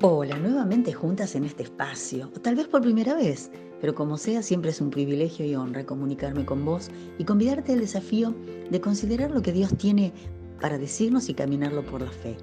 Hola, nuevamente juntas en este espacio, o tal vez por primera vez, pero como sea, siempre es un privilegio y honra comunicarme con vos y convidarte al desafío de considerar lo que Dios tiene para decirnos y caminarlo por la fe.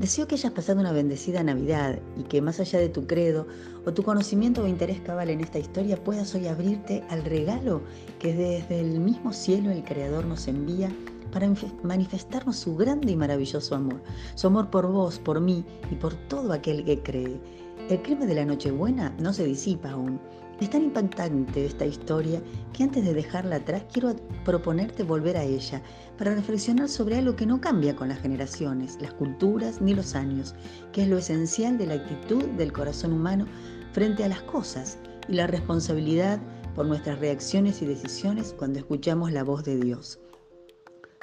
Deseo que hayas pasado una bendecida Navidad y que más allá de tu credo o tu conocimiento o interés cabal en esta historia puedas hoy abrirte al regalo que desde el mismo cielo el Creador nos envía para manifestarnos su grande y maravilloso amor, su amor por vos, por mí y por todo aquel que cree. El clima de la Nochebuena no se disipa aún. Es tan impactante esta historia que antes de dejarla atrás quiero proponerte volver a ella para reflexionar sobre algo que no cambia con las generaciones, las culturas ni los años, que es lo esencial de la actitud del corazón humano frente a las cosas y la responsabilidad por nuestras reacciones y decisiones cuando escuchamos la voz de Dios.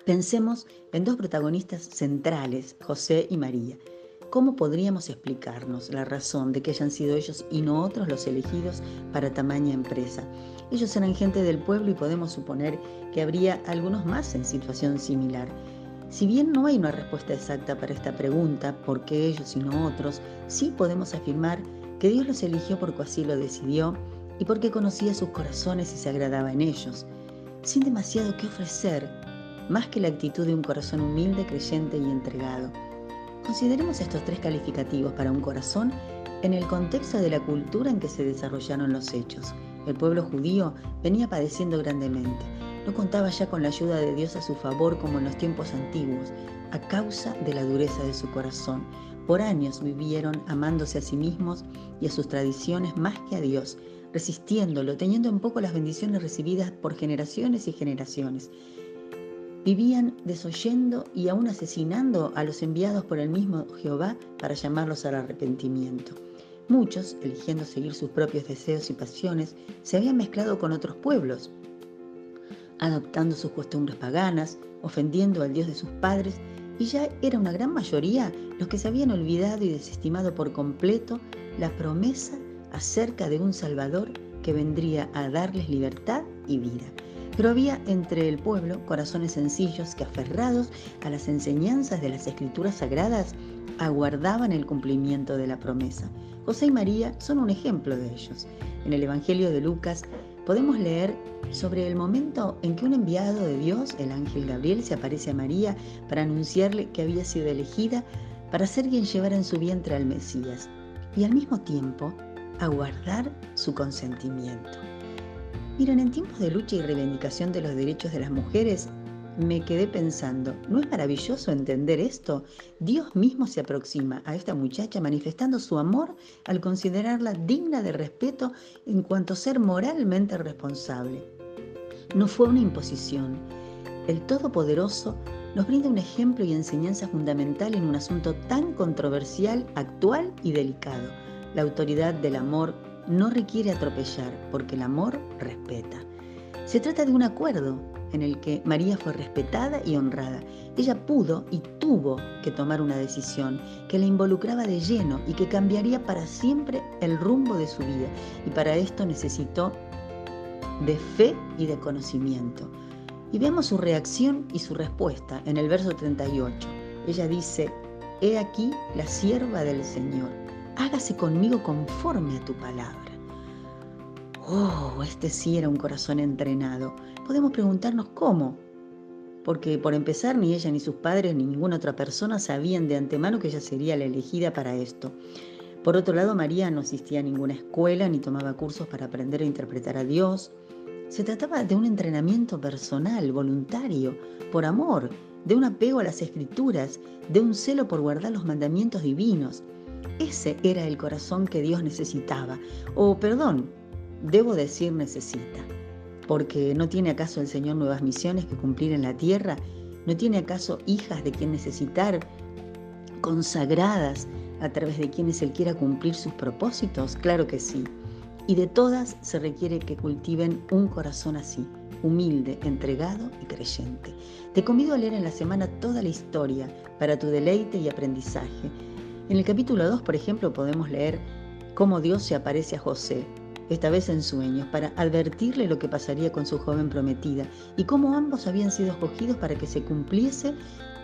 Pensemos en dos protagonistas centrales, José y María. ¿Cómo podríamos explicarnos la razón de que hayan sido ellos y no otros los elegidos para tamaña empresa? Ellos eran gente del pueblo y podemos suponer que habría algunos más en situación similar. Si bien no hay una respuesta exacta para esta pregunta, ¿por qué ellos y no otros? Sí podemos afirmar que Dios los eligió porque así lo decidió y porque conocía sus corazones y se agradaba en ellos. Sin demasiado que ofrecer, más que la actitud de un corazón humilde, creyente y entregado. Consideremos estos tres calificativos para un corazón en el contexto de la cultura en que se desarrollaron los hechos. El pueblo judío venía padeciendo grandemente. No contaba ya con la ayuda de Dios a su favor como en los tiempos antiguos, a causa de la dureza de su corazón. Por años vivieron amándose a sí mismos y a sus tradiciones más que a Dios, resistiéndolo, teniendo en poco las bendiciones recibidas por generaciones y generaciones. Vivían desoyendo y aún asesinando a los enviados por el mismo Jehová para llamarlos al arrepentimiento. Muchos, eligiendo seguir sus propios deseos y pasiones, se habían mezclado con otros pueblos, adoptando sus costumbres paganas, ofendiendo al Dios de sus padres, y ya era una gran mayoría los que se habían olvidado y desestimado por completo la promesa acerca de un Salvador que vendría a darles libertad y vida. Pero había entre el pueblo corazones sencillos que aferrados a las enseñanzas de las escrituras sagradas aguardaban el cumplimiento de la promesa. José y María son un ejemplo de ellos. En el Evangelio de Lucas podemos leer sobre el momento en que un enviado de Dios, el ángel Gabriel, se aparece a María para anunciarle que había sido elegida para ser quien llevara en su vientre al Mesías y al mismo tiempo aguardar su consentimiento. Miren, en tiempos de lucha y reivindicación de los derechos de las mujeres, me quedé pensando, ¿no es maravilloso entender esto? Dios mismo se aproxima a esta muchacha manifestando su amor al considerarla digna de respeto en cuanto a ser moralmente responsable. No fue una imposición. El Todopoderoso nos brinda un ejemplo y enseñanza fundamental en un asunto tan controversial, actual y delicado, la autoridad del amor no requiere atropellar, porque el amor respeta. Se trata de un acuerdo en el que María fue respetada y honrada. Ella pudo y tuvo que tomar una decisión que la involucraba de lleno y que cambiaría para siempre el rumbo de su vida. Y para esto necesitó de fe y de conocimiento. Y vemos su reacción y su respuesta en el verso 38. Ella dice, He aquí la sierva del Señor hágase conmigo conforme a tu palabra. Oh, este sí era un corazón entrenado. Podemos preguntarnos cómo. Porque por empezar, ni ella ni sus padres ni ninguna otra persona sabían de antemano que ella sería la elegida para esto. Por otro lado, María no asistía a ninguna escuela ni tomaba cursos para aprender a interpretar a Dios. Se trataba de un entrenamiento personal, voluntario, por amor, de un apego a las escrituras, de un celo por guardar los mandamientos divinos. Ese era el corazón que Dios necesitaba, o perdón, debo decir necesita, porque ¿no tiene acaso el Señor nuevas misiones que cumplir en la tierra? ¿No tiene acaso hijas de quien necesitar, consagradas a través de quienes Él quiera cumplir sus propósitos? Claro que sí. Y de todas se requiere que cultiven un corazón así, humilde, entregado y creyente. Te convido a leer en la semana toda la historia para tu deleite y aprendizaje en el capítulo 2, por ejemplo, podemos leer cómo Dios se aparece a José, esta vez en sueños, para advertirle lo que pasaría con su joven prometida y cómo ambos habían sido escogidos para que se cumpliese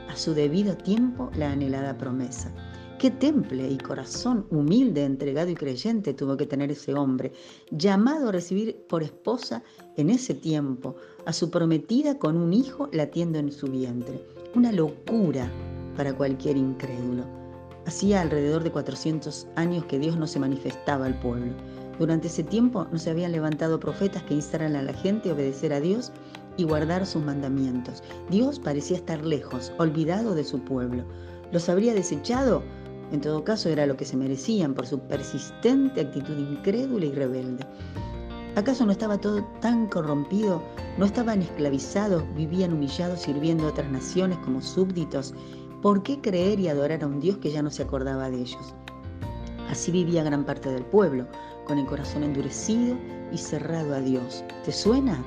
a su debido tiempo la anhelada promesa. Qué temple y corazón humilde, entregado y creyente tuvo que tener ese hombre, llamado a recibir por esposa en ese tiempo a su prometida con un hijo latiendo en su vientre. Una locura para cualquier incrédulo. Hacía alrededor de 400 años que Dios no se manifestaba al pueblo. Durante ese tiempo no se habían levantado profetas que instaran a la gente a obedecer a Dios y guardar sus mandamientos. Dios parecía estar lejos, olvidado de su pueblo. ¿Los habría desechado? En todo caso era lo que se merecían por su persistente actitud incrédula y rebelde. ¿Acaso no estaba todo tan corrompido? ¿No estaban esclavizados, vivían humillados sirviendo a otras naciones como súbditos? ¿Por qué creer y adorar a un Dios que ya no se acordaba de ellos? Así vivía gran parte del pueblo, con el corazón endurecido y cerrado a Dios. ¿Te suena?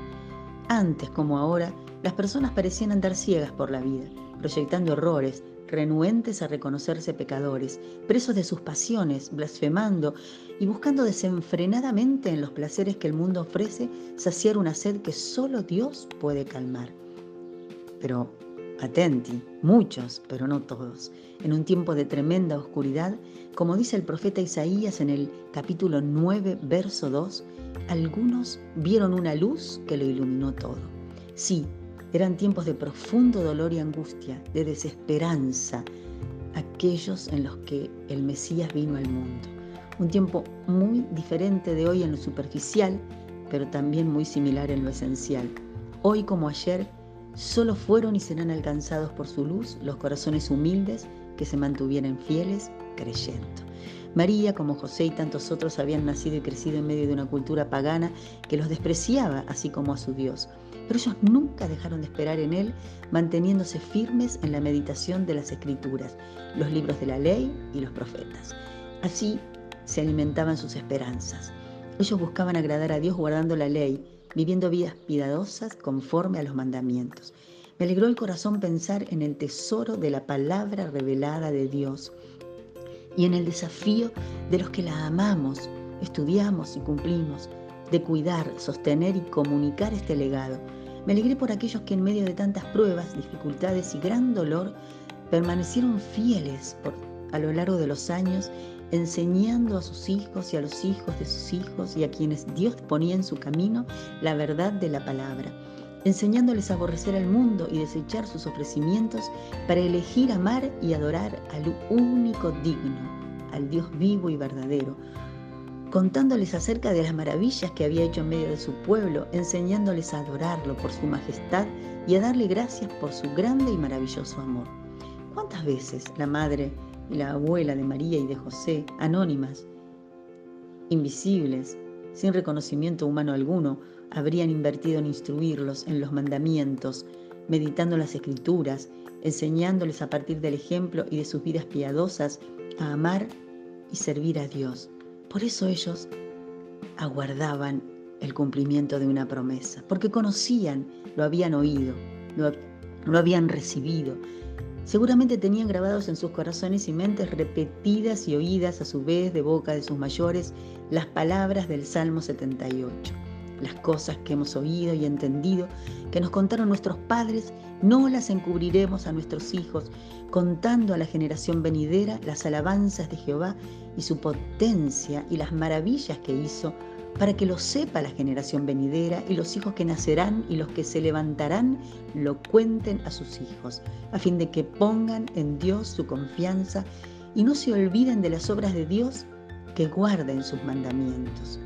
Antes como ahora, las personas parecían andar ciegas por la vida, proyectando errores, renuentes a reconocerse pecadores, presos de sus pasiones, blasfemando y buscando desenfrenadamente en los placeres que el mundo ofrece saciar una sed que solo Dios puede calmar. Pero atenti, muchos, pero no todos, en un tiempo de tremenda oscuridad, como dice el profeta Isaías en el capítulo 9, verso 2, algunos vieron una luz que lo iluminó todo. Sí, eran tiempos de profundo dolor y angustia, de desesperanza, aquellos en los que el Mesías vino al mundo. Un tiempo muy diferente de hoy en lo superficial, pero también muy similar en lo esencial. Hoy como ayer, solo fueron y serán alcanzados por su luz los corazones humildes que se mantuvieran fieles creyendo. María, como José y tantos otros, habían nacido y crecido en medio de una cultura pagana que los despreciaba, así como a su Dios. Pero ellos nunca dejaron de esperar en Él, manteniéndose firmes en la meditación de las Escrituras, los libros de la ley y los profetas. Así se alimentaban sus esperanzas. Ellos buscaban agradar a Dios guardando la ley, viviendo vidas piadosas conforme a los mandamientos. Me alegró el corazón pensar en el tesoro de la palabra revelada de Dios y en el desafío de los que la amamos, estudiamos y cumplimos, de cuidar, sostener y comunicar este legado. Me alegré por aquellos que en medio de tantas pruebas, dificultades y gran dolor permanecieron fieles a lo largo de los años, enseñando a sus hijos y a los hijos de sus hijos y a quienes Dios ponía en su camino la verdad de la palabra, enseñándoles a aborrecer al mundo y desechar sus ofrecimientos para elegir amar y adorar al único digno, al Dios vivo y verdadero, contándoles acerca de las maravillas que había hecho en medio de su pueblo, enseñándoles a adorarlo por su majestad y a darle gracias por su grande y maravilloso amor. ¿Cuántas veces la madre la abuela de María y de José, anónimas, invisibles, sin reconocimiento humano alguno, habrían invertido en instruirlos en los mandamientos, meditando las escrituras, enseñándoles a partir del ejemplo y de sus vidas piadosas a amar y servir a Dios? Por eso ellos aguardaban el cumplimiento de una promesa, porque conocían, lo habían oído, lo, habían recibido. Seguramente tenían grabados en sus corazones y mentes repetidas y oídas a su vez de boca de sus mayores las palabras del Salmo 78. Las cosas que hemos oído y entendido, que nos contaron nuestros padres, no las encubriremos a nuestros hijos, contando a la generación venidera las alabanzas de Jehová y su potencia y las maravillas que hizo, para que lo sepa la generación venidera y los hijos que nacerán y los que se levantarán lo cuenten a sus hijos, a fin de que pongan en Dios su confianza y no se olviden de las obras de Dios que guarden sus mandamientos.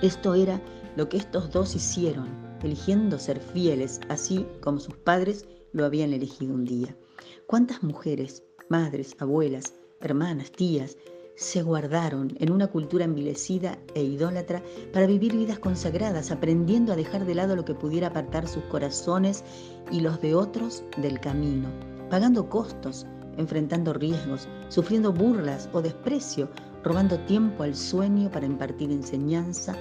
Esto era lo que estos dos hicieron, eligiendo ser fieles, así como sus padres lo habían elegido un día. ¿Cuántas mujeres, madres, abuelas, hermanas, tías, se guardaron en una cultura envilecida e idólatra para vivir vidas consagradas, aprendiendo a dejar de lado lo que pudiera apartar sus corazones y los de otros del camino, pagando costos, enfrentando riesgos, sufriendo burlas o desprecio, robando tiempo al sueño para impartir enseñanza,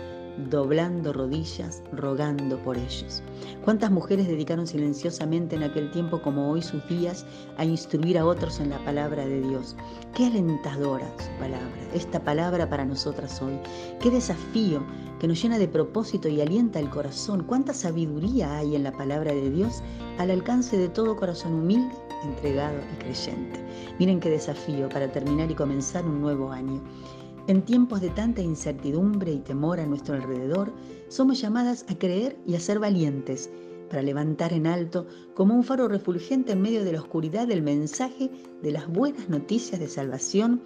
doblando rodillas, rogando por ellos. ¿Cuántas mujeres dedicaron silenciosamente en aquel tiempo como hoy sus días a instruir a otros en la palabra de Dios? Qué alentadora su palabra, esta palabra para nosotras hoy. Qué desafío que nos llena de propósito y alienta el corazón. Cuánta sabiduría hay en la palabra de Dios al alcance de todo corazón humilde, entregado y creyente. Miren qué desafío para terminar y comenzar un nuevo año. En tiempos de tanta incertidumbre y temor a nuestro alrededor, somos llamadas a creer y a ser valientes, para levantar en alto como un faro refulgente en medio de la oscuridad el mensaje de las buenas noticias de salvación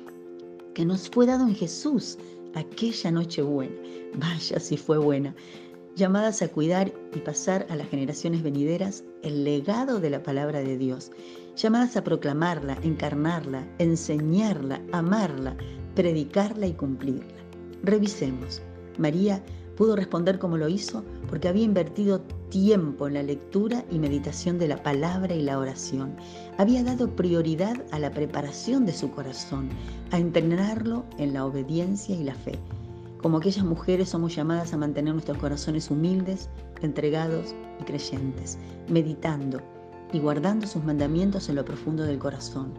que nos fue dado en Jesús aquella noche buena. Vaya si fue buena. Llamadas a cuidar y pasar a las generaciones venideras el legado de la palabra de Dios. Llamadas a proclamarla, encarnarla, enseñarla, amarla, predicarla y cumplirla. Revisemos. María pudo responder como lo hizo porque había invertido tiempo en la lectura y meditación de la palabra y la oración. Había dado prioridad a la preparación de su corazón, a entrenarlo en la obediencia y la fe. Como aquellas mujeres somos llamadas a mantener nuestros corazones humildes, entregados y creyentes, meditando y guardando sus mandamientos en lo profundo del corazón,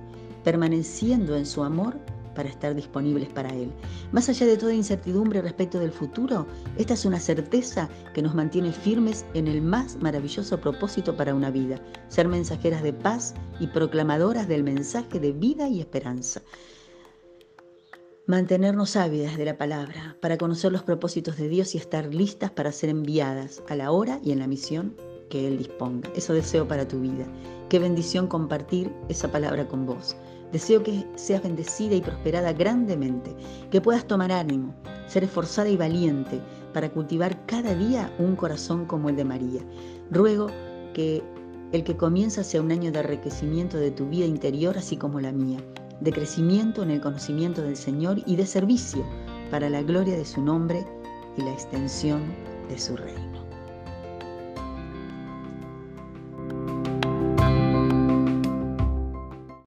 permaneciendo en su amor para estar disponibles para Él. Más allá de toda incertidumbre respecto del futuro, esta es una certeza que nos mantiene firmes en el más maravilloso propósito para una vida, ser mensajeras de paz y proclamadoras del mensaje de vida y esperanza. Mantenernos ávidas de la palabra para conocer los propósitos de Dios y estar listas para ser enviadas a la hora y en la misión que Él disponga. Eso deseo para tu vida. Qué bendición compartir esa palabra con vos. Deseo que seas bendecida y prosperada grandemente, que puedas tomar ánimo, ser esforzada y valiente para cultivar cada día un corazón como el de María. Ruego que el que comienza sea un año de enriquecimiento de tu vida interior, así como la mía, de crecimiento en el conocimiento del Señor y de servicio para la gloria de su nombre y la extensión de su reino.